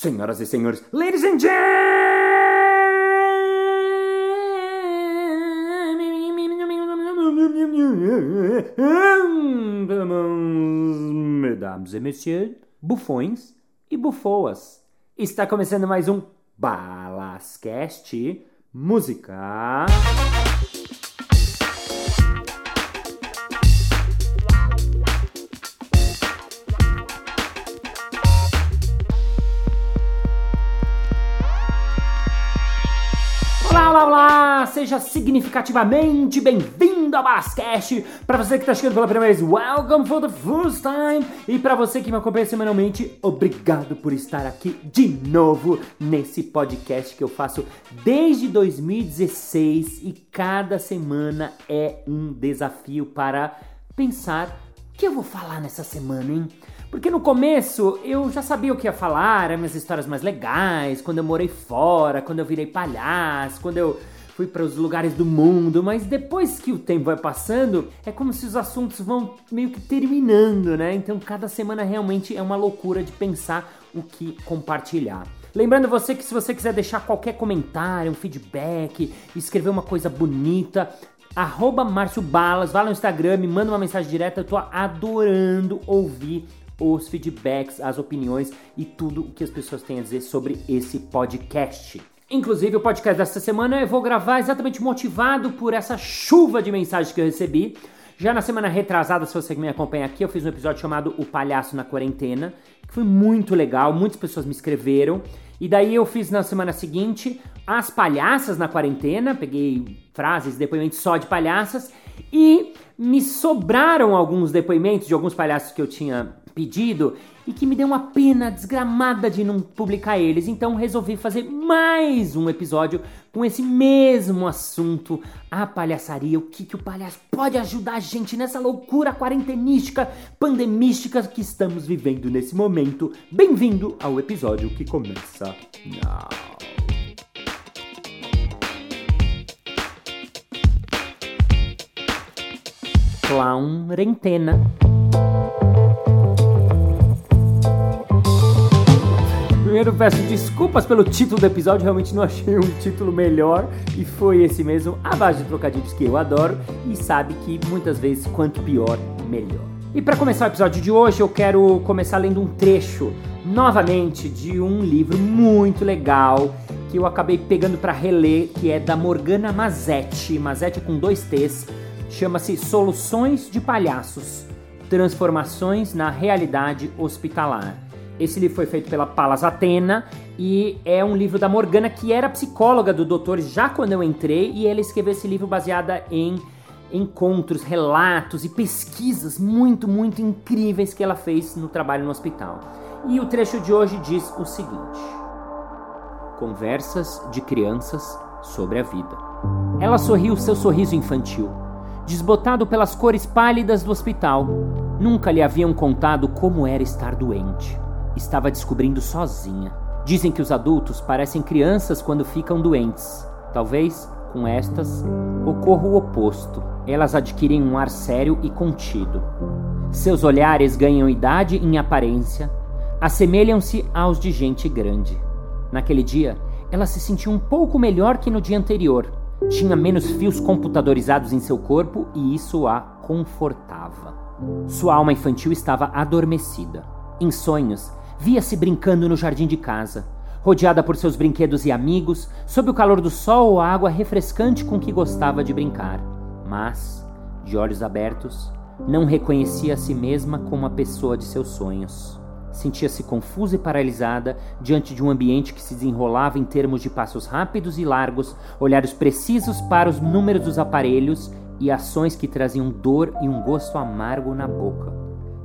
Senhoras e senhores, ladies and gentlemen, mesdames et messieurs, bufões e bufoas. Está começando mais um Balascast Música. Seja significativamente bem-vindo ao Balascast. Para você que está chegando pela primeira vez, welcome for the first time. E para você que me acompanha semanalmente, obrigado por estar aqui de novo nesse podcast que eu faço desde 2016 e cada semana é um desafio para pensar o que eu vou falar nessa semana, hein? Porque no começo eu já sabia o que ia falar, eram minhas histórias mais legais, quando eu morei fora, quando eu virei palhaço, quando eu fui para os lugares do mundo, mas depois que o tempo vai passando, é como se os assuntos vão meio que terminando, né? Então cada semana realmente é uma loucura de pensar o que compartilhar. Lembrando você que se você quiser deixar qualquer comentário, um feedback, escrever uma coisa bonita, arroba Márcio Balas, vá no Instagram, me manda uma mensagem direta, eu tô adorando ouvir os feedbacks, as opiniões e tudo o que as pessoas têm a dizer sobre esse podcast. Inclusive, o podcast dessa semana eu vou gravar exatamente motivado por essa chuva de mensagens que eu recebi. Já na semana retrasada, se você me acompanha aqui, eu fiz um episódio chamado O Palhaço na Quarentena, que foi muito legal, muitas pessoas me escreveram. E daí eu fiz na semana seguinte As Palhaças na Quarentena, peguei frases, depoimentos só de palhaças, e me sobraram alguns depoimentos de alguns palhaços que eu tinha pedido e que me deu uma pena desgramada de não publicar eles. Então resolvi fazer mais um episódio com esse mesmo assunto, a palhaçaria, o que, que o palhaço pode ajudar a gente nessa loucura quarentenística, pandemística que estamos vivendo nesse momento. Bem-vindo ao episódio que começa now. Clown Rentena. Primeiro peço desculpas pelo título do episódio, realmente não achei um título melhor e foi esse mesmo, a base de trocadilhos que eu adoro e sabe que muitas vezes quanto pior, melhor. E para começar o episódio de hoje, eu quero começar lendo um trecho novamente de um livro muito legal que eu acabei pegando para reler, que é da Morgana Mazetti, Mazetti com dois T's, chama-se Soluções de Palhaços: Transformações na Realidade Hospitalar. Esse livro foi feito pela Palas Atena e é um livro da Morgana, que era psicóloga do doutor já quando eu entrei, e ela escreveu esse livro baseada em encontros, relatos e pesquisas muito, muito incríveis que ela fez no trabalho no hospital. E o trecho de hoje diz o seguinte: Conversas de crianças sobre a vida. Ela sorriu seu sorriso infantil, desbotado pelas cores pálidas do hospital. Nunca lhe haviam contado como era estar doente estava descobrindo sozinha. Dizem que os adultos parecem crianças quando ficam doentes. Talvez, com estas, ocorra o oposto. Elas adquirem um ar sério e contido. Seus olhares ganham idade em aparência, assemelham-se aos de gente grande. Naquele dia, ela se sentiu um pouco melhor que no dia anterior. Tinha menos fios computadorizados em seu corpo e isso a confortava. Sua alma infantil estava adormecida. Em sonhos, via-se brincando no jardim de casa, rodeada por seus brinquedos e amigos, sob o calor do sol ou a água refrescante com que gostava de brincar. Mas, de olhos abertos, não reconhecia a si mesma como a pessoa de seus sonhos. Sentia-se confusa e paralisada diante de um ambiente que se desenrolava em termos de passos rápidos e largos, olhares precisos para os números dos aparelhos e ações que traziam dor e um gosto amargo na boca.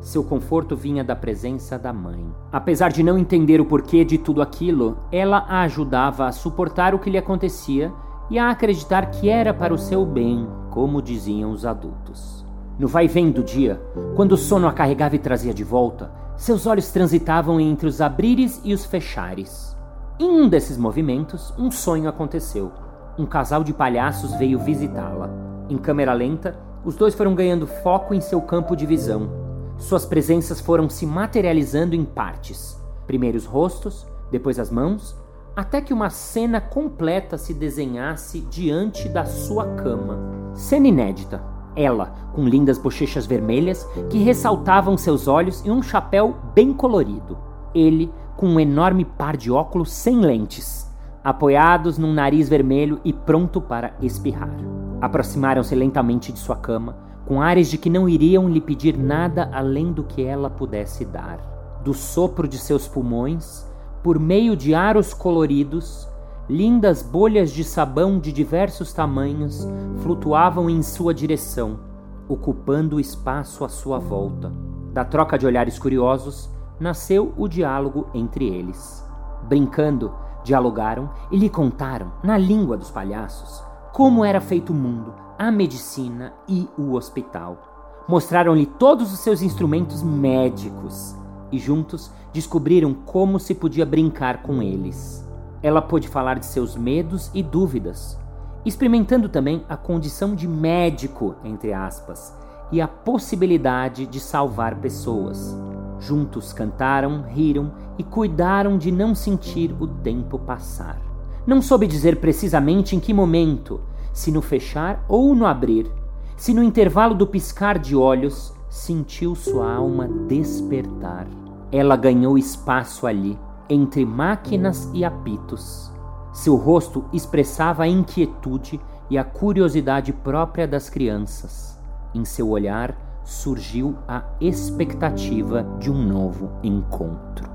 Seu conforto vinha da presença da mãe. Apesar de não entender o porquê de tudo aquilo, ela a ajudava a suportar o que lhe acontecia e a acreditar que era para o seu bem, como diziam os adultos. No vai-vem do dia, quando o sono a carregava e trazia de volta, seus olhos transitavam entre os abrires e os fechares. Em um desses movimentos, um sonho aconteceu. Um casal de palhaços veio visitá-la. Em câmera lenta, os dois foram ganhando foco em seu campo de visão suas presenças foram se materializando em partes. Primeiro os rostos, depois as mãos, até que uma cena completa se desenhasse diante da sua cama. Cena inédita. Ela, com lindas bochechas vermelhas que ressaltavam seus olhos e um chapéu bem colorido. Ele, com um enorme par de óculos sem lentes, apoiados num nariz vermelho e pronto para espirrar. Aproximaram-se lentamente de sua cama, com ares de que não iriam lhe pedir nada além do que ela pudesse dar. Do sopro de seus pulmões, por meio de aros coloridos, lindas bolhas de sabão de diversos tamanhos flutuavam em sua direção, ocupando o espaço à sua volta. Da troca de olhares curiosos, nasceu o diálogo entre eles. Brincando, dialogaram e lhe contaram, na língua dos palhaços, como era feito o mundo, a medicina e o hospital. Mostraram-lhe todos os seus instrumentos médicos e juntos descobriram como se podia brincar com eles. Ela pôde falar de seus medos e dúvidas, experimentando também a condição de médico, entre aspas, e a possibilidade de salvar pessoas. Juntos cantaram, riram e cuidaram de não sentir o tempo passar. Não soube dizer precisamente em que momento, se no fechar ou no abrir, se no intervalo do piscar de olhos, sentiu sua alma despertar. Ela ganhou espaço ali, entre máquinas e apitos. Seu rosto expressava a inquietude e a curiosidade própria das crianças. Em seu olhar surgiu a expectativa de um novo encontro.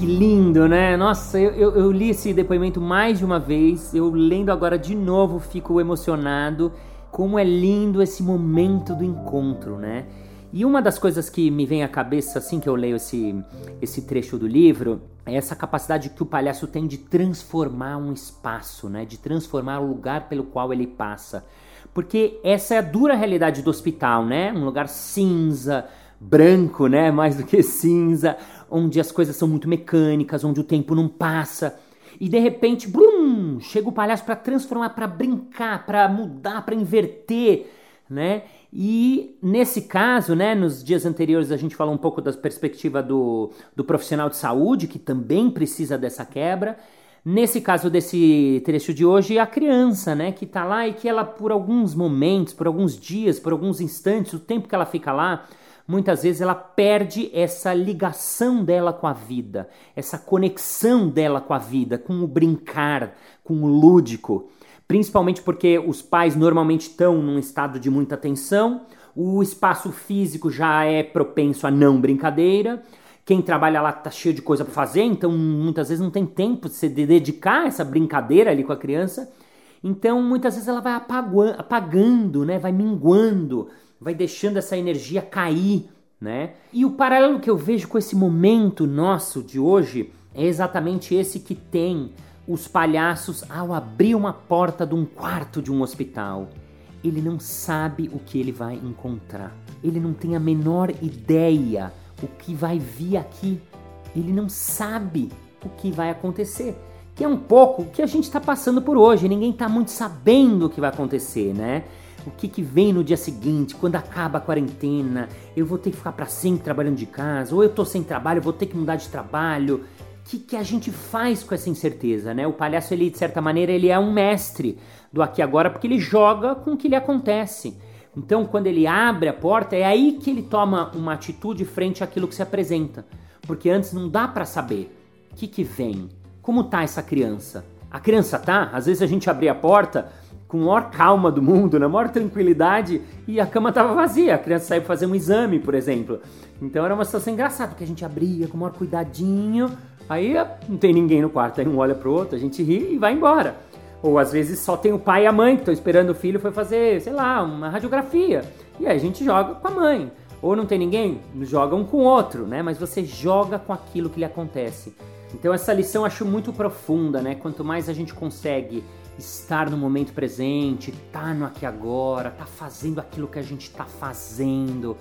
Que lindo, né? Nossa, eu, eu, eu, li esse depoimento mais de uma vez. Eu lendo agora de novo fico emocionado. Como é lindo esse momento do encontro, né? E uma das coisas que me vem à cabeça assim que eu leio esse, esse trecho do livro é essa capacidade que o palhaço tem de transformar um espaço, né? De transformar o lugar pelo qual ele passa. Porque essa é a dura realidade do hospital, né? Um lugar cinza, branco, né? Mais do que cinza, onde as coisas são muito mecânicas, onde o tempo não passa. E de repente, blum, chega o palhaço para transformar, para brincar, para mudar, para inverter, né? E nesse caso, né, nos dias anteriores a gente falou um pouco da perspectiva do, do profissional de saúde, que também precisa dessa quebra. Nesse caso desse trecho de hoje, a criança, né, que está lá e que ela, por alguns momentos, por alguns dias, por alguns instantes, o tempo que ela fica lá, muitas vezes ela perde essa ligação dela com a vida, essa conexão dela com a vida, com o brincar, com o lúdico principalmente porque os pais normalmente estão num estado de muita tensão, o espaço físico já é propenso a não brincadeira. Quem trabalha lá tá cheio de coisa para fazer, então muitas vezes não tem tempo de se dedicar a essa brincadeira ali com a criança. Então muitas vezes ela vai apagando, né? Vai minguando, vai deixando essa energia cair, né? E o paralelo que eu vejo com esse momento nosso de hoje é exatamente esse que tem os palhaços ao abrir uma porta de um quarto de um hospital. Ele não sabe o que ele vai encontrar. Ele não tem a menor ideia o que vai vir aqui. Ele não sabe o que vai acontecer. Que é um pouco o que a gente está passando por hoje. Ninguém está muito sabendo o que vai acontecer, né? O que, que vem no dia seguinte, quando acaba a quarentena, eu vou ter que ficar para sempre trabalhando de casa, ou eu tô sem trabalho, vou ter que mudar de trabalho que, que a gente faz com essa incerteza, né? O palhaço, ele, de certa maneira, ele é um mestre do aqui e agora porque ele joga com o que lhe acontece. Então, quando ele abre a porta, é aí que ele toma uma atitude frente àquilo que se apresenta. Porque antes não dá para saber o que, que vem, como tá essa criança. A criança tá, às vezes a gente abria a porta com a maior calma do mundo, na maior tranquilidade, e a cama estava vazia. A criança saiu fazer um exame, por exemplo. Então era uma situação engraçada, porque a gente abria com o maior cuidadinho, Aí não tem ninguém no quarto, aí um olha pro outro, a gente ri e vai embora. Ou às vezes só tem o pai e a mãe que estão esperando o filho foi fazer, sei lá, uma radiografia. E aí a gente joga com a mãe. Ou não tem ninguém, joga um com o outro, né? Mas você joga com aquilo que lhe acontece. Então essa lição eu acho muito profunda, né? Quanto mais a gente consegue estar no momento presente, tá no aqui agora, tá fazendo aquilo que a gente está fazendo,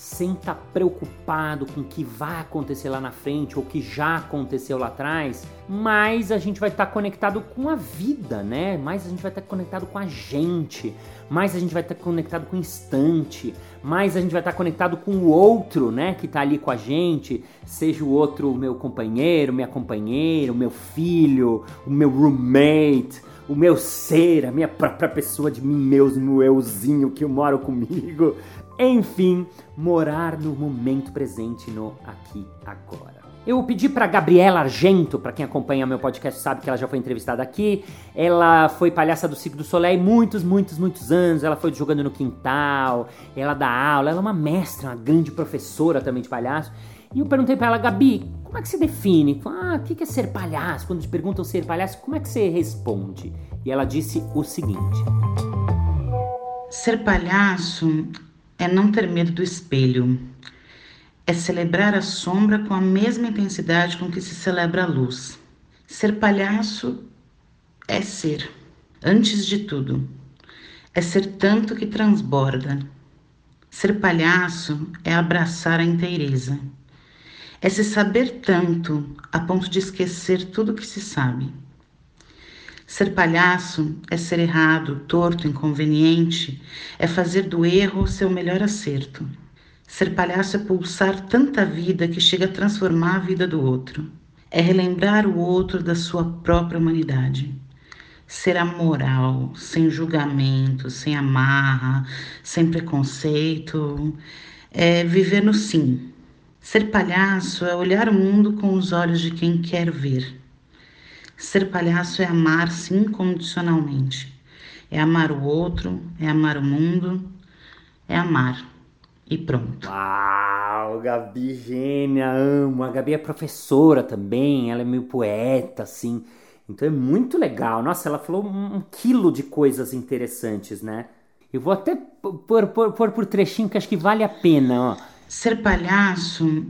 sem estar tá preocupado com o que vai acontecer lá na frente ou que já aconteceu lá atrás, mais a gente vai estar tá conectado com a vida, né? Mais a gente vai estar tá conectado com a gente, mais a gente vai estar tá conectado com o instante, mais a gente vai estar tá conectado com o outro, né? Que está ali com a gente, seja o outro o meu companheiro, minha companheira, o meu filho, o meu roommate, o meu ser, a minha própria pessoa de mim mesmo, o euzinho que mora comigo. Enfim, morar no momento presente, no aqui agora. Eu pedi para Gabriela Argento, para quem acompanha meu podcast sabe que ela já foi entrevistada aqui. Ela foi palhaça do Circo do Soleil muitos, muitos, muitos anos. Ela foi jogando no quintal, ela dá aula, ela é uma mestra, uma grande professora também de palhaço. E eu perguntei para ela, Gabi, como é que se define? Ah, o que é ser palhaço? Quando te perguntam ser palhaço, como é que você responde? E ela disse o seguinte: Ser palhaço é não ter medo do espelho, é celebrar a sombra com a mesma intensidade com que se celebra a luz. Ser palhaço é ser, antes de tudo, é ser tanto que transborda. Ser palhaço é abraçar a inteireza, é se saber tanto a ponto de esquecer tudo que se sabe. Ser palhaço é ser errado, torto, inconveniente, é fazer do erro seu melhor acerto. Ser palhaço é pulsar tanta vida que chega a transformar a vida do outro. É relembrar o outro da sua própria humanidade. Ser amoral, sem julgamento, sem amarra, sem preconceito. É viver no sim. Ser palhaço é olhar o mundo com os olhos de quem quer ver Ser palhaço é amar-se incondicionalmente. É amar o outro, é amar o mundo, é amar. E pronto. Uau, Gabi gênia, amo. A Gabi é professora também, ela é meio poeta, assim. Então é muito legal. Nossa, ela falou um, quilo de coisas interessantes, né? Eu vou até pôr, pôr, pôr por trechinho que acho que vale a pena, ó. Ser palhaço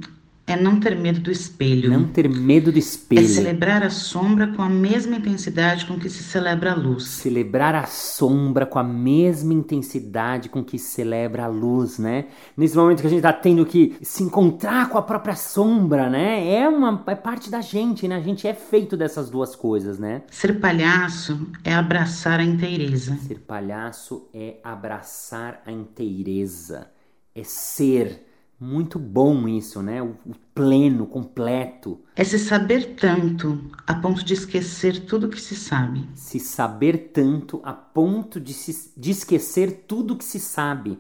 é não ter medo do espelho. Não ter medo do espelho. É celebrar a sombra com a mesma intensidade com que se celebra a luz. Celebrar a sombra com a mesma intensidade com que se celebra a luz, né? Nesse momento que a gente tá tendo que se encontrar com a própria sombra, né? É uma é parte da gente, né? A gente é feito dessas duas coisas, né? Ser palhaço é abraçar a inteireza. Ser palhaço é abraçar a inteireza. É ser muito bom isso, né? O, o, pleno, completo. É se saber tanto a ponto de esquecer tudo que se sabe. Se saber tanto a ponto de, se, de esquecer tudo que se sabe,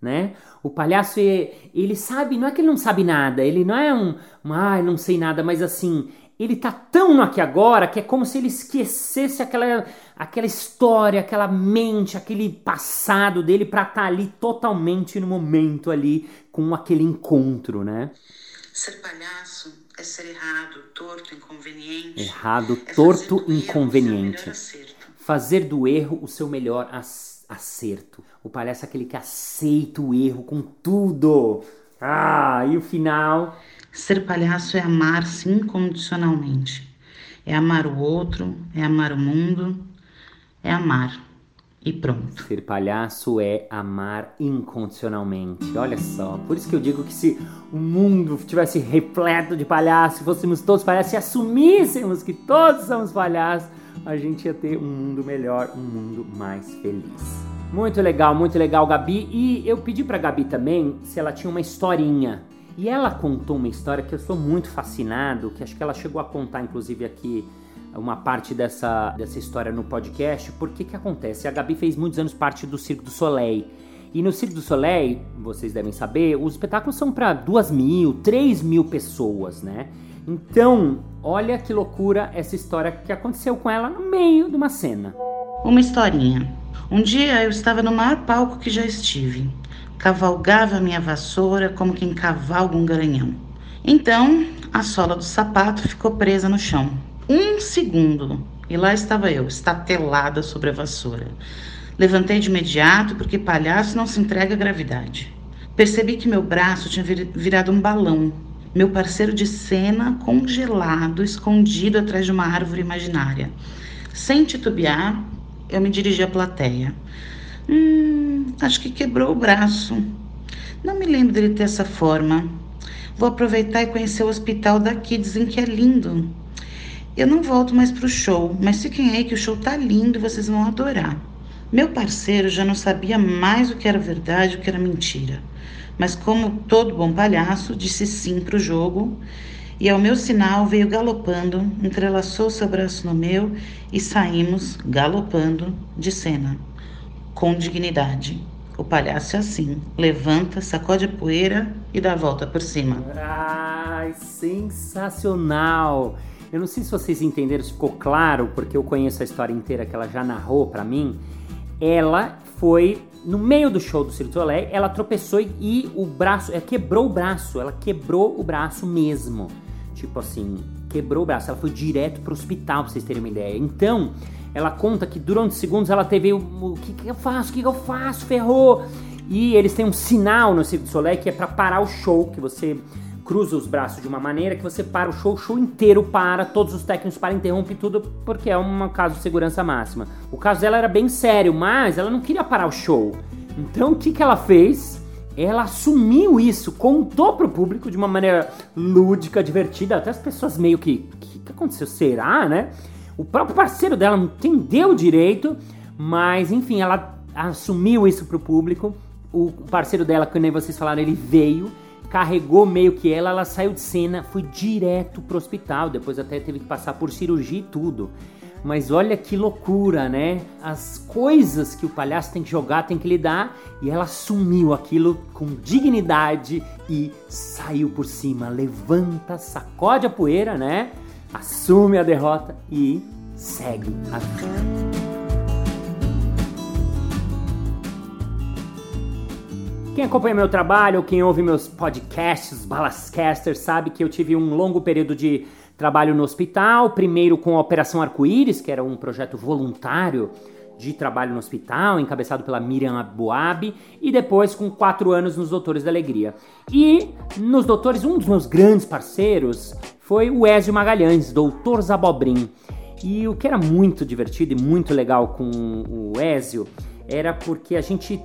né? O palhaço, ele sabe, não é que ele não sabe nada, ele não é um, um ah, não sei nada, mas assim, ele tá tão no aqui agora que é como se ele esquecesse aquela, aquela história, aquela mente, aquele passado dele para estar tá ali totalmente no momento ali com aquele encontro, né? Ser palhaço é ser errado, torto, inconveniente. Errado, é torto, inconveniente. Fazer do erro o seu melhor acerto. O palhaço é aquele que aceita o erro com tudo. Ah, e o final Ser palhaço é amar-se incondicionalmente. É amar o outro, é amar o mundo, é amar. E pronto. Ser palhaço é amar incondicionalmente. Olha só. Por isso que eu digo que se o mundo tivesse repleto de palhaços, fôssemos todos palhaços e assumíssemos que todos somos palhaços, a gente ia ter um mundo melhor, um mundo mais feliz. Muito legal, muito legal, Gabi. E eu pedi pra Gabi também se ela tinha uma historinha e ela contou uma história que eu sou muito fascinado, que acho que ela chegou a contar, inclusive, aqui uma parte dessa, dessa história no podcast. Porque que acontece? A Gabi fez muitos anos parte do Circo do Soleil. E no Circo do Soleil, vocês devem saber, os espetáculos são para duas mil, três mil pessoas, né? Então, olha que loucura essa história que aconteceu com ela no meio de uma cena. Uma historinha. Um dia eu estava no maior palco que já estive cavalgava minha vassoura como quem cavalga um garanhão. Então, a sola do sapato ficou presa no chão. Um segundo, e lá estava eu, estatelada sobre a vassoura. Levantei de imediato, porque palhaço não se entrega à gravidade. Percebi que meu braço tinha virado um balão. Meu parceiro de cena congelado, escondido atrás de uma árvore imaginária. Sem titubear, eu me dirigi à plateia. Hum, acho que quebrou o braço. Não me lembro dele ter essa forma. Vou aproveitar e conhecer o hospital daqui, dizem que é lindo. Eu não volto mais pro show, mas fiquem aí que o show tá lindo e vocês vão adorar. Meu parceiro já não sabia mais o que era verdade e o que era mentira. Mas como todo bom palhaço, disse sim pro jogo e ao meu sinal veio galopando, entrelaçou seu braço no meu e saímos galopando de cena, com dignidade. O palhaço é assim, levanta, sacode a poeira e dá a volta por cima. Ai, sensacional! Eu não sei se vocês entenderam, se ficou claro, porque eu conheço a história inteira que ela já narrou para mim. Ela foi no meio do show do Cirque du Soleil, ela tropeçou e o braço, ela quebrou o braço, ela quebrou o braço mesmo. Tipo assim, quebrou o braço. Ela foi direto pro hospital, pra vocês terem uma ideia. Então, ela conta que durante segundos ela teve o, o que, que eu faço, o que, que eu faço, ferrou. E eles têm um sinal no Cirque du Soleil que é para parar o show, que você cruza os braços de uma maneira que você para o show, o show inteiro para, todos os técnicos para, interrompe tudo, porque é um caso de segurança máxima. O caso dela era bem sério, mas ela não queria parar o show. Então o que, que ela fez? ela assumiu isso, contou pro público de uma maneira lúdica, divertida, até as pessoas meio que, o que, que aconteceu? Será, né? O próprio parceiro dela não entendeu direito, mas enfim, ela assumiu isso pro público. O parceiro dela, que nem vocês falaram, ele veio, carregou meio que ela, ela saiu de cena, foi direto pro hospital, depois até teve que passar por cirurgia e tudo. Mas olha que loucura, né? As coisas que o palhaço tem que jogar, tem que lidar, e ela assumiu aquilo com dignidade e saiu por cima. Levanta, sacode a poeira, né? Assume a derrota e segue a vida. Quem acompanha meu trabalho, quem ouve meus podcasts, Balascasters, sabe que eu tive um longo período de trabalho no hospital, primeiro com a Operação Arco-Íris, que era um projeto voluntário de trabalho no hospital, encabeçado pela Miriam Abuabi, e depois com quatro anos nos Doutores da Alegria. E nos Doutores, um dos meus grandes parceiros foi o Ézio Magalhães, Doutor Zabobrim. E o que era muito divertido e muito legal com o Ézio era porque a gente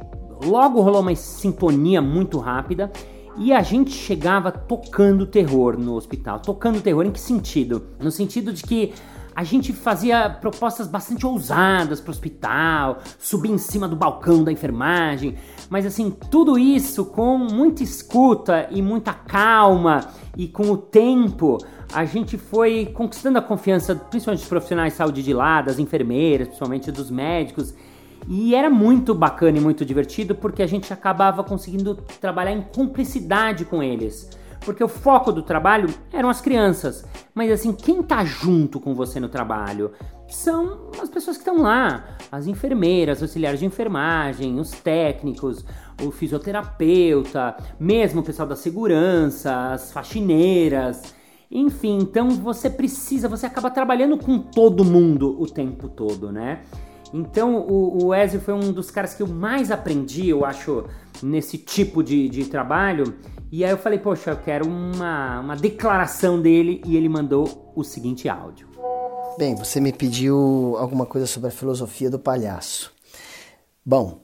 logo rolou uma sintonia muito rápida e a gente chegava tocando terror no hospital. Tocando terror em que sentido? No sentido de que a gente fazia propostas bastante ousadas para o hospital, subir em cima do balcão da enfermagem, mas assim, tudo isso com muita escuta e muita calma e com o tempo a gente foi conquistando a confiança principalmente dos profissionais de saúde de lá, das enfermeiras, principalmente dos médicos e era muito bacana e muito divertido porque a gente acabava conseguindo trabalhar em cumplicidade com eles. Porque o foco do trabalho eram as crianças. Mas assim, quem tá junto com você no trabalho são as pessoas que estão lá, as enfermeiras, auxiliares de enfermagem, os técnicos, o fisioterapeuta, mesmo o pessoal da segurança, as faxineiras. Enfim, então você precisa, você acaba trabalhando com todo mundo o tempo todo, né? Então o, o foi um dos caras que eu mais aprendi, eu acho, nesse tipo de, de trabalho. E aí eu falei, poxa, eu quero uma, uma declaração dele e ele mandou o seguinte áudio. Bem, você me pediu alguma coisa sobre a filosofia do palhaço. Bom,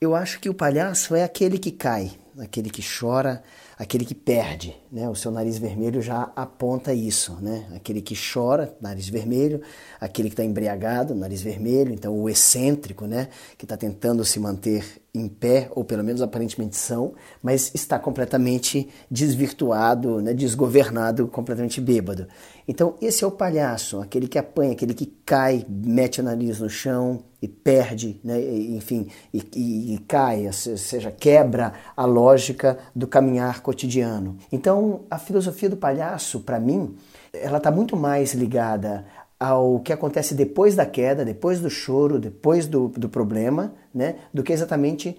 eu acho que o palhaço é aquele que cai, aquele que chora, aquele que perde, né? O seu nariz vermelho já aponta isso, né? Aquele que chora, nariz vermelho, aquele que está embriagado, nariz vermelho, então o excêntrico, né? Que está tentando se manter em pé, ou pelo menos aparentemente são, mas está completamente desvirtuado, né? desgovernado, completamente bêbado. Então esse é o palhaço, aquele que apanha, aquele que cai, mete o nariz no chão, e perde, né, enfim, e, e, e cai, ou seja, quebra a lógica do caminhar cotidiano. Então, a filosofia do palhaço, para mim, ela está muito mais ligada ao que acontece depois da queda, depois do choro, depois do, do problema, né, do que exatamente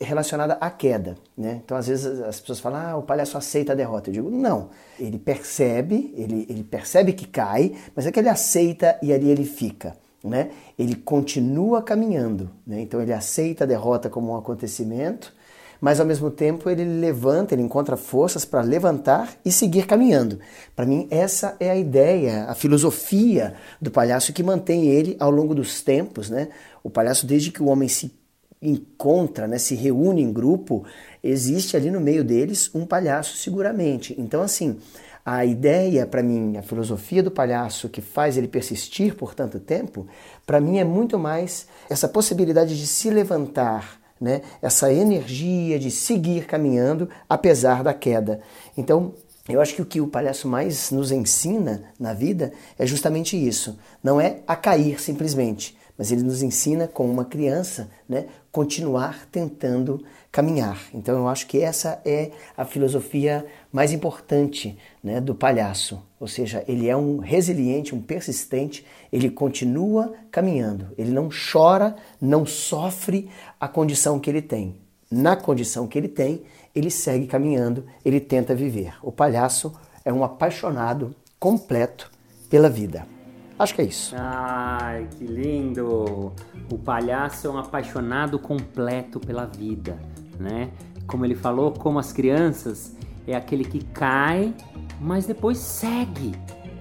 relacionada à queda. Né? Então, às vezes, as pessoas falam, ah, o palhaço aceita a derrota. Eu digo, não. Ele percebe, ele, ele percebe que cai, mas é que ele aceita e ali ele fica né? Ele continua caminhando, né? Então ele aceita a derrota como um acontecimento, mas ao mesmo tempo ele levanta, ele encontra forças para levantar e seguir caminhando. Para mim essa é a ideia, a filosofia do palhaço que mantém ele ao longo dos tempos, né? O palhaço desde que o homem se encontra, né, se reúne em grupo, existe ali no meio deles um palhaço seguramente. Então, assim, a ideia para mim, a filosofia do palhaço que faz ele persistir por tanto tempo, para mim é muito mais essa possibilidade de se levantar, né? essa energia de seguir caminhando apesar da queda. Então, eu acho que o que o palhaço mais nos ensina na vida é justamente isso. Não é a cair simplesmente, mas ele nos ensina, como uma criança, né, continuar tentando caminhar. Então eu acho que essa é a filosofia mais importante né, do palhaço. Ou seja, ele é um resiliente, um persistente, ele continua caminhando, ele não chora, não sofre a condição que ele tem. Na condição que ele tem, ele segue caminhando, ele tenta viver. O palhaço é um apaixonado completo pela vida. Acho que é isso. Ai, que lindo! O palhaço é um apaixonado completo pela vida, né? Como ele falou, como as crianças, é aquele que cai, mas depois segue.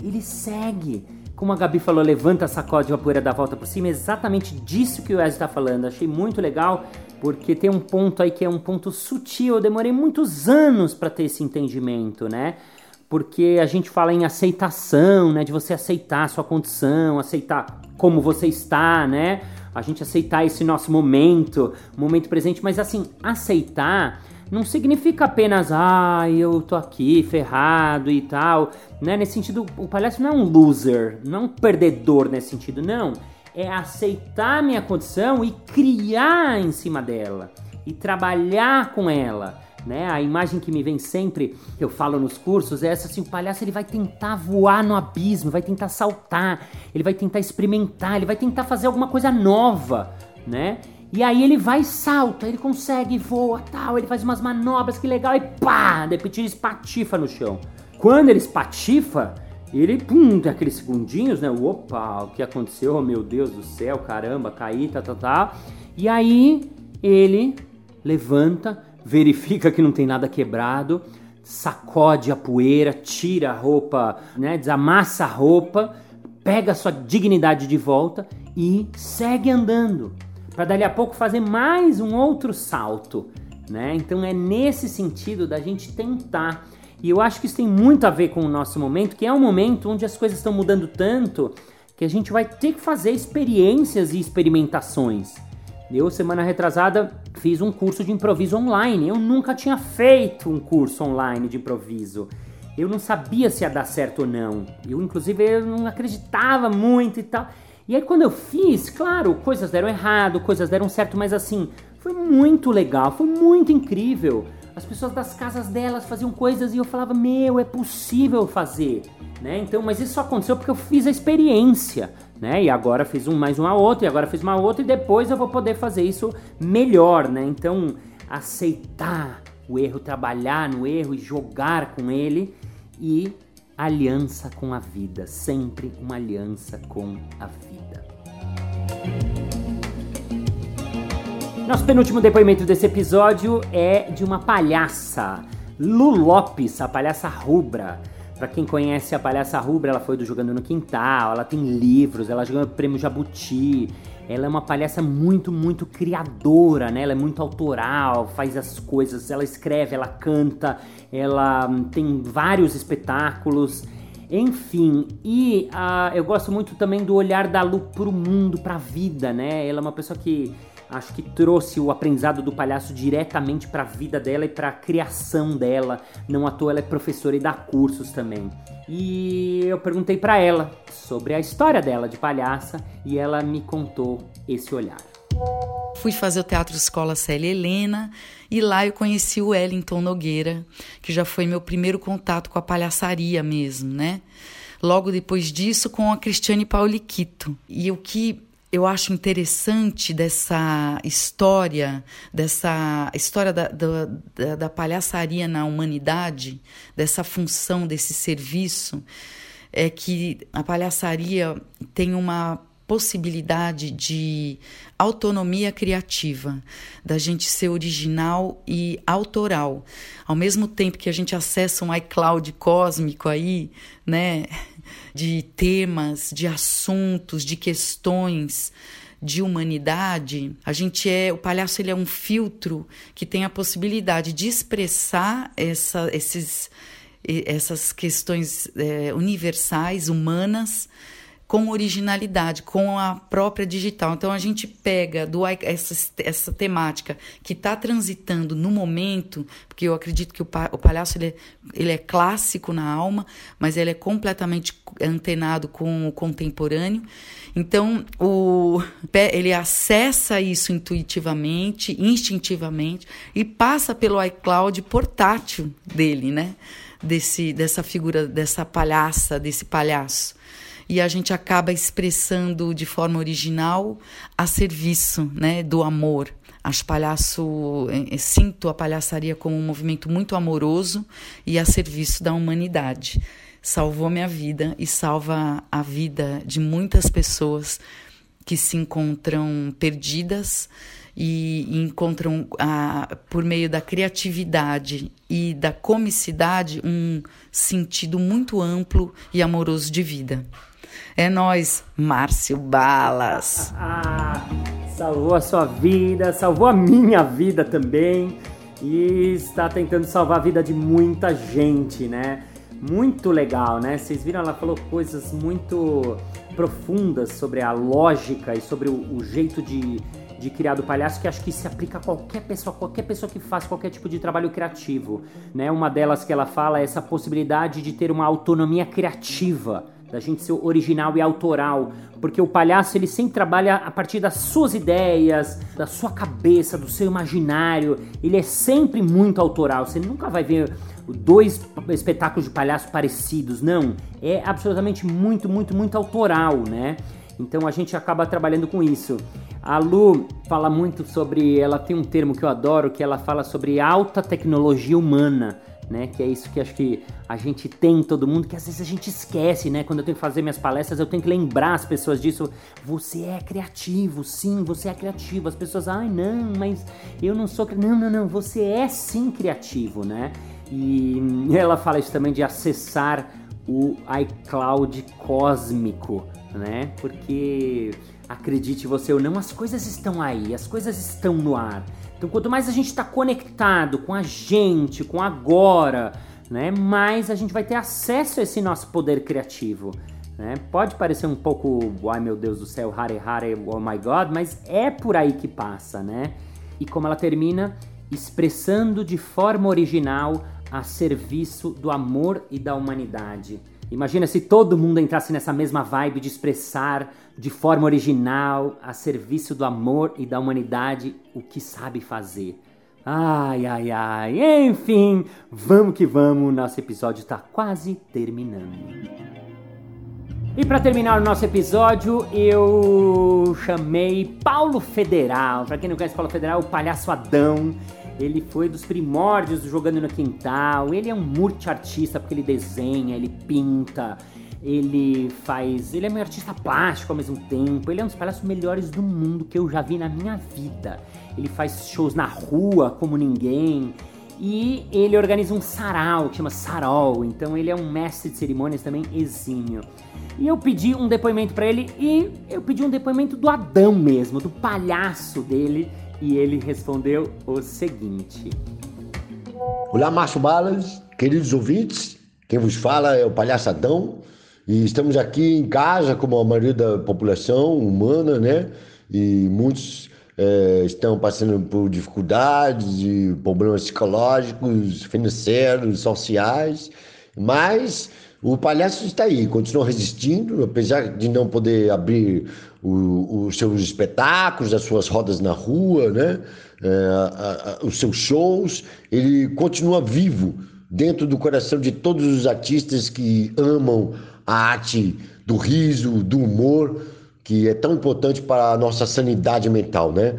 Ele segue. Como a Gabi falou, levanta, sacode a poeira, dá volta por cima. É exatamente disso que o Wesley está falando. Achei muito legal, porque tem um ponto aí que é um ponto sutil. Eu demorei muitos anos para ter esse entendimento, né? Porque a gente fala em aceitação, né, de você aceitar a sua condição, aceitar como você está, né? A gente aceitar esse nosso momento, momento presente, mas assim, aceitar não significa apenas, ah, eu tô aqui ferrado e tal, né? Nesse sentido, o palhaço não é um loser, não é um perdedor nesse sentido, não. É aceitar minha condição e criar em cima dela e trabalhar com ela né? A imagem que me vem sempre, eu falo nos cursos, é essa assim, o palhaço ele vai tentar voar no abismo, vai tentar saltar, ele vai tentar experimentar, ele vai tentar fazer alguma coisa nova, né? E aí ele vai salta, ele consegue, voa, tal, ele faz umas manobras, que legal, e pá, de repente ele espatifa no chão. Quando ele espatifa, ele, pum, tem aqueles segundinhos, né? Opa, o que aconteceu? Oh, meu Deus do céu, caramba, caí, tá, tá, tá. E aí ele levanta, verifica que não tem nada quebrado, sacode a poeira, tira a roupa, né, desamassa a roupa, pega a sua dignidade de volta e segue andando, para dali a pouco fazer mais um outro salto, né? Então é nesse sentido da gente tentar. E eu acho que isso tem muito a ver com o nosso momento, que é um momento onde as coisas estão mudando tanto que a gente vai ter que fazer experiências e experimentações. Eu, semana retrasada, fiz um curso de improviso online. Eu nunca tinha feito um curso online de improviso. Eu não sabia se ia dar certo ou não. Eu, inclusive, eu não acreditava muito e tal. E aí, quando eu fiz, claro, coisas deram errado, coisas deram certo, mas assim, foi muito legal, foi muito incrível. As pessoas das casas delas faziam coisas e eu falava, meu, é possível fazer, né? Então, mas isso só aconteceu porque eu fiz a experiência né? E agora fiz um mais uma outra, e agora fiz uma outra, e depois eu vou poder fazer isso melhor, né? Então, aceitar o erro, trabalhar no erro e jogar com ele e aliança com a vida, sempre uma aliança com a vida. Nosso penúltimo depoimento desse episódio é de uma palhaça, Lu Lopes, a palhaça rubra. Para quem conhece a Palhaça Rubra, ela foi do Jogando no Quintal, ela tem livros, ela ganhou o prêmio Jabuti. Ela é uma palhaça muito, muito criadora, né? Ela é muito autoral, faz as coisas, ela escreve, ela canta, ela hum, tem vários espetáculos. Enfim, e uh, eu gosto muito também do olhar da Lu pro mundo, pra vida, né? Ela é uma pessoa que acho que trouxe o aprendizado do palhaço diretamente para a vida dela e para a criação dela. Não à toa ela é professora e dá cursos também. E eu perguntei para ela sobre a história dela de palhaça e ela me contou esse olhar. Fui fazer o Teatro Escola Célia Helena e lá eu conheci o Wellington Nogueira, que já foi meu primeiro contato com a palhaçaria mesmo, né? Logo depois disso, com a Cristiane Pauliquito. E o que eu acho interessante dessa história, dessa história da, da, da, palhaçaria na humanidade, dessa função, desse serviço, é que a palhaçaria tem uma possibilidade de autonomia criativa, da gente ser original e autoral. Ao mesmo tempo que a gente acessa um iCloud cósmico aí, né? De temas, de assuntos, de questões de humanidade, a gente é o palhaço ele é um filtro que tem a possibilidade de expressar essa, esses, essas questões é, universais, humanas, com originalidade, com a própria digital. Então a gente pega do, essa, essa temática que está transitando no momento, porque eu acredito que o, o palhaço ele é, ele é clássico na alma, mas ele é completamente antenado com o contemporâneo. Então o, ele acessa isso intuitivamente, instintivamente e passa pelo iCloud portátil dele, né? Desse, dessa figura, dessa palhaça, desse palhaço e a gente acaba expressando de forma original a serviço né, do amor. Acho palhaço, eh, sinto a palhaçaria como um movimento muito amoroso e a serviço da humanidade. Salvou minha vida e salva a vida de muitas pessoas que se encontram perdidas e encontram, ah, por meio da criatividade e da comicidade, um sentido muito amplo e amoroso de vida. É nós, Márcio Balas. Ah, salvou a sua vida, salvou a minha vida também e está tentando salvar a vida de muita gente, né? Muito legal, né? Vocês viram, ela falou coisas muito profundas sobre a lógica e sobre o, o jeito de, de criar do palhaço que acho que se aplica a qualquer pessoa, qualquer pessoa que faz qualquer tipo de trabalho criativo, né? Uma delas que ela fala é essa possibilidade de ter uma autonomia criativa da gente ser original e autoral, porque o palhaço ele sempre trabalha a partir das suas ideias, da sua cabeça, do seu imaginário. Ele é sempre muito autoral. Você nunca vai ver dois espetáculos de palhaço parecidos, não. É absolutamente muito, muito, muito autoral, né? Então a gente acaba trabalhando com isso. A Lu fala muito sobre, ela tem um termo que eu adoro, que ela fala sobre alta tecnologia humana né? Que é isso que acho que a gente tem todo mundo, que às vezes a gente esquece, né? Quando eu tenho que fazer minhas palestras, eu tenho que lembrar as pessoas disso. Você é criativo, sim, você é criativo. As pessoas, ai, não, mas eu não sou. Não, não, não, você é sim criativo, né? E ela fala isso também de acessar o iCloud cósmico, né? Porque acredite você ou não, as coisas estão aí, as coisas estão no ar. Então, quanto mais a gente está conectado com a gente, com agora, né, mais a gente vai ter acesso a esse nosso poder criativo. Né? Pode parecer um pouco, ai meu Deus do céu, Hare Hare, oh my God, mas é por aí que passa, né? E como ela termina, expressando de forma original a serviço do amor e da humanidade. Imagina se todo mundo entrasse nessa mesma vibe de expressar de forma original, a serviço do amor e da humanidade, o que sabe fazer. Ai, ai, ai. Enfim, vamos que vamos, nosso episódio está quase terminando. E para terminar o nosso episódio, eu chamei Paulo Federal. Para quem não conhece Paulo Federal, o palhaço Adão. Ele foi dos primórdios do Jogando no Quintal. Ele é um multi-artista porque ele desenha, ele pinta, ele faz. Ele é um artista plástico ao mesmo tempo. Ele é um dos palhaços melhores do mundo que eu já vi na minha vida. Ele faz shows na rua como ninguém. E ele organiza um sarau que chama Sarol. Então ele é um mestre de cerimônias também exímio. E eu pedi um depoimento para ele e eu pedi um depoimento do Adão mesmo, do palhaço dele e ele respondeu o seguinte: Olá, Márcio Balas, queridos ouvintes, quem vos fala é o Palhaçadão. E estamos aqui em casa, como a maioria da população humana, né? E muitos é, estão passando por dificuldades e problemas psicológicos, financeiros, sociais, mas o palhaço está aí, continua resistindo, apesar de não poder abrir os seus espetáculos, as suas rodas na rua, né? É, a, a, os seus shows, ele continua vivo dentro do coração de todos os artistas que amam a arte do riso, do humor, que é tão importante para a nossa sanidade mental, né?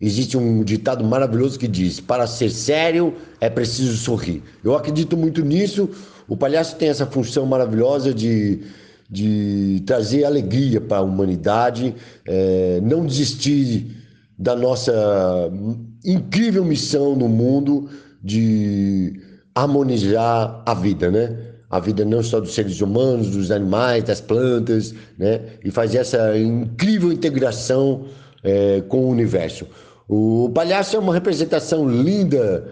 Existe um ditado maravilhoso que diz: para ser sério é preciso sorrir. Eu acredito muito nisso. O palhaço tem essa função maravilhosa de, de trazer alegria para a humanidade, é, não desistir da nossa incrível missão no mundo de harmonizar a vida, né? a vida não só dos seres humanos, dos animais, das plantas, né? E fazer essa incrível integração é, com o universo. O palhaço é uma representação linda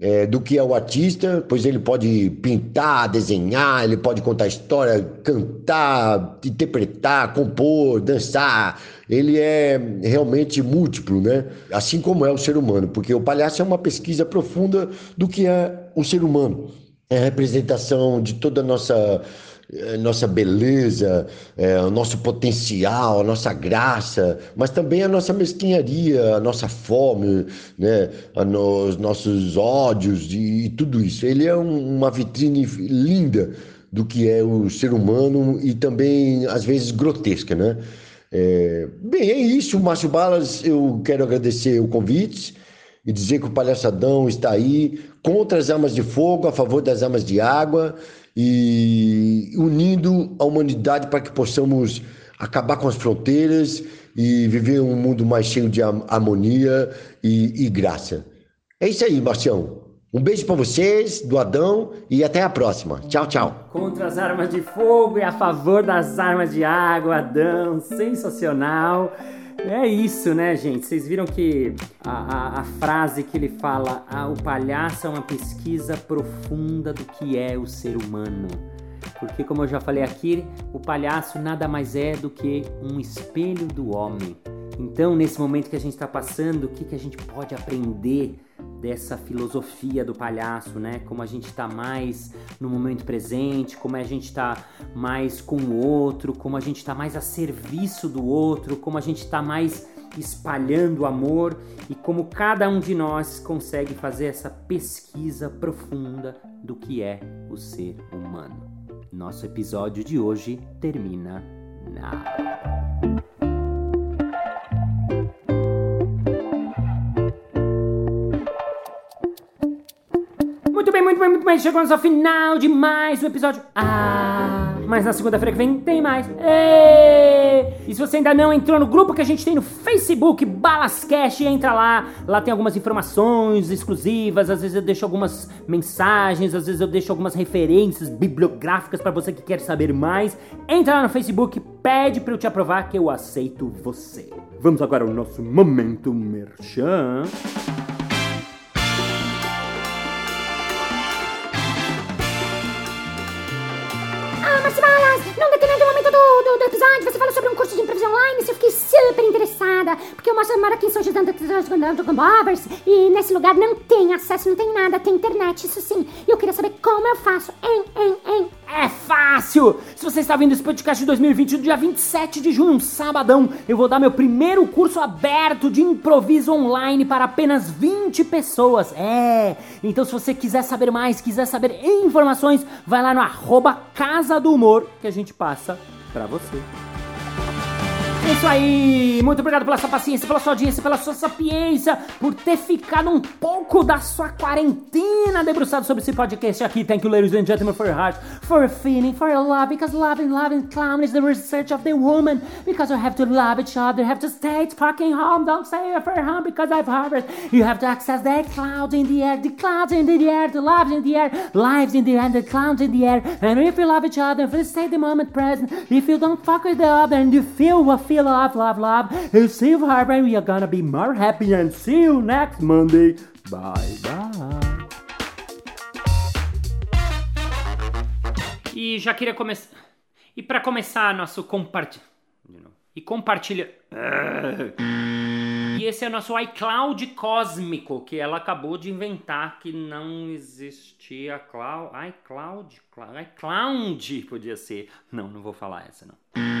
é, do que é o artista, pois ele pode pintar, desenhar, ele pode contar história, cantar, interpretar, compor, dançar. Ele é realmente múltiplo, né? Assim como é o ser humano, porque o palhaço é uma pesquisa profunda do que é o ser humano. É a representação de toda a nossa nossa beleza, é, o nosso potencial, a nossa graça, mas também a nossa mesquinharia, a nossa fome, né, os nossos ódios e, e tudo isso. Ele é um, uma vitrine linda do que é o ser humano e também, às vezes, grotesca, né? É, bem, é isso, Márcio Balas. Eu quero agradecer o convite e dizer que o Palhaçadão está aí contra as armas de fogo, a favor das armas de água e unindo a humanidade para que possamos acabar com as fronteiras e viver um mundo mais cheio de harmonia e, e graça. É isso aí, Marcião. Um beijo para vocês, do Adão, e até a próxima. Tchau, tchau. Contra as armas de fogo e a favor das armas de água, Adão. Sensacional. É isso, né, gente? Vocês viram que a, a, a frase que ele fala, ah, o palhaço é uma pesquisa profunda do que é o ser humano. Porque, como eu já falei aqui, o palhaço nada mais é do que um espelho do homem. Então, nesse momento que a gente está passando, o que, que a gente pode aprender dessa filosofia do palhaço, né? Como a gente está mais no momento presente, como a gente está mais com o outro, como a gente está mais a serviço do outro, como a gente está mais espalhando amor e como cada um de nós consegue fazer essa pesquisa profunda do que é o ser humano. Nosso episódio de hoje termina now. Muito bem, muito bem. Chegamos ao final de mais um episódio. Ah, mas na segunda-feira que vem tem mais. E se você ainda não entrou no grupo que a gente tem no Facebook, Balascast, entra lá. Lá tem algumas informações exclusivas. Às vezes eu deixo algumas mensagens, às vezes eu deixo algumas referências bibliográficas para você que quer saber mais. Entra lá no Facebook, pede para eu te aprovar que eu aceito você. Vamos agora ao nosso momento merchan. Do episódio, você fala sobre um curso de improvisação online, eu fiquei super interessada, porque eu moro aqui em São José do Gambovers, e nesse lugar não tem acesso, não tem nada, tem internet, isso sim. E eu queria saber como eu faço, hein. É fácil! Se você está vendo esse podcast de 2020, no dia 27 de junho, um sabadão, eu vou dar meu primeiro curso aberto de improviso online para apenas 20 pessoas. É! Então se você quiser saber mais, quiser saber informações, vai lá no arroba Casa do Humor que a gente passa para você. É isso aí! Muito obrigado pela sua paciência, pela sua audiência, pela sua sapiência, por ter ficado um pouco da sua quarentena debruçado sobre esse podcast aqui. Thank you, ladies and gentlemen, for your heart, for your feeling, for your love, because love and clown is the research of the woman. Because you have to love each other, have to stay fucking home, don't stay for home because I've harvest. You have to access the clouds in the air, the clouds in the air, the loves in the air, lives in the air, the clouds in the air. And if you love each other, if you stay the moment present, if you don't fuck with the other and you feel what feel love, love, love. You see Harvard, we are gonna be more happy and see you next Monday. Bye bye. E já queria começar. E para começar nosso compartilha. E compartilha. E esse é o nosso iCloud cósmico que ela acabou de inventar que não existia cloud, iCloud, iCloud podia ser. Não, não vou falar essa não.